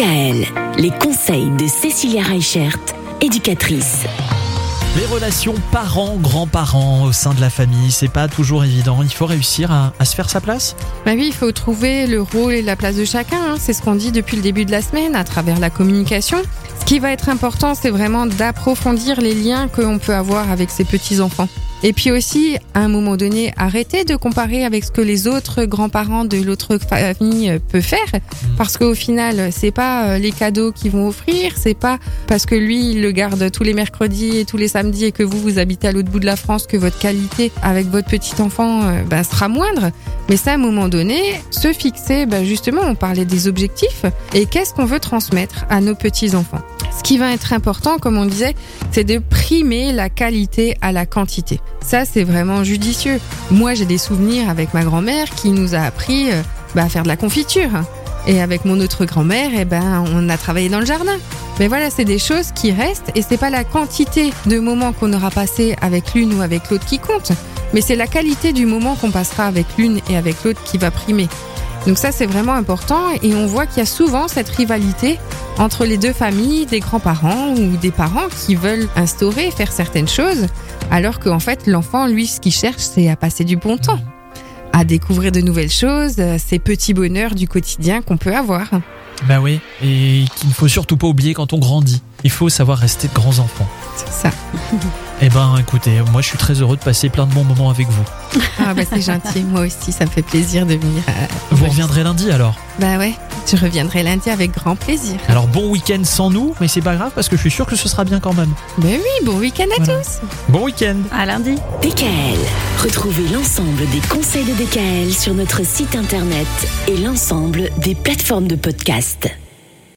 DKL, les conseils de Cécilia Reichert, éducatrice. Les relations parents-grands-parents au sein de la famille, c'est pas toujours évident. Il faut réussir à, à se faire sa place? Bah oui, il faut trouver le rôle et la place de chacun. hein. C'est ce qu'on dit depuis le début de la semaine à travers la communication. Ce qui va être important, c'est vraiment d'approfondir les liens que l'on peut avoir avec ses petits-enfants. Et puis aussi, à un moment donné, arrêter de comparer avec ce que les autres grands-parents de l'autre famille euh, peuvent faire. Parce qu'au final, c'est pas euh, les cadeaux qu'ils vont offrir, c'est pas parce que lui, il le garde tous les mercredis et tous les samedis et que vous, vous habitez à l'autre bout de la France que votre qualité avec votre petit enfant bah, sera moindre. Mais ça, à un moment donné, se fixer, bah, justement, on parlait des objectifs et qu'est-ce qu'on veut transmettre à nos petits-enfants. Ce qui va être important, comme on disait, c'est de primer la qualité à la quantité. Ça, c'est vraiment judicieux. Moi, j'ai des souvenirs avec ma grand-mère qui nous a appris euh, bah, à faire de la confiture. Et avec mon autre grand-mère, eh ben, on a travaillé dans le jardin. Mais voilà, c'est des choses qui restent et c'est pas la quantité de moments qu'on aura passé avec l'une ou avec l'autre qui compte, mais c'est la qualité du moment qu'on passera avec l'une et avec l'autre qui va primer. Donc ça, c'est vraiment important et on voit qu'il y a souvent cette rivalité entre les deux familles, des grands-parents ou des parents qui veulent instaurer, faire certaines choses, alors qu'en fait, l'enfant, lui, ce qu'il cherche, c'est à passer du bon temps, à découvrir de nouvelles choses, euh, ces petits bonheurs du quotidien qu'on peut avoir. Bah oui, et qu'il ne faut surtout pas oublier quand on grandit. Il faut savoir rester de grands enfants. C'est ça. Eh ben écoutez, moi je suis très heureux de passer plein de bons moments avec vous. Ah bah c'est gentil, moi aussi, ça me fait plaisir de venir. euh, Vous reviendrez lundi alors? Bah ouais, je reviendrai lundi avec grand plaisir. Alors bon week-end sans nous, mais c'est pas grave parce que je suis sûr que ce sera bien quand même. Ben oui, bon week-end à Voilà. tous. Bon week-end À lundi. DKL. Retrouvez l'ensemble des conseils de DKL sur notre site internet et l'ensemble des plateformes de podcast.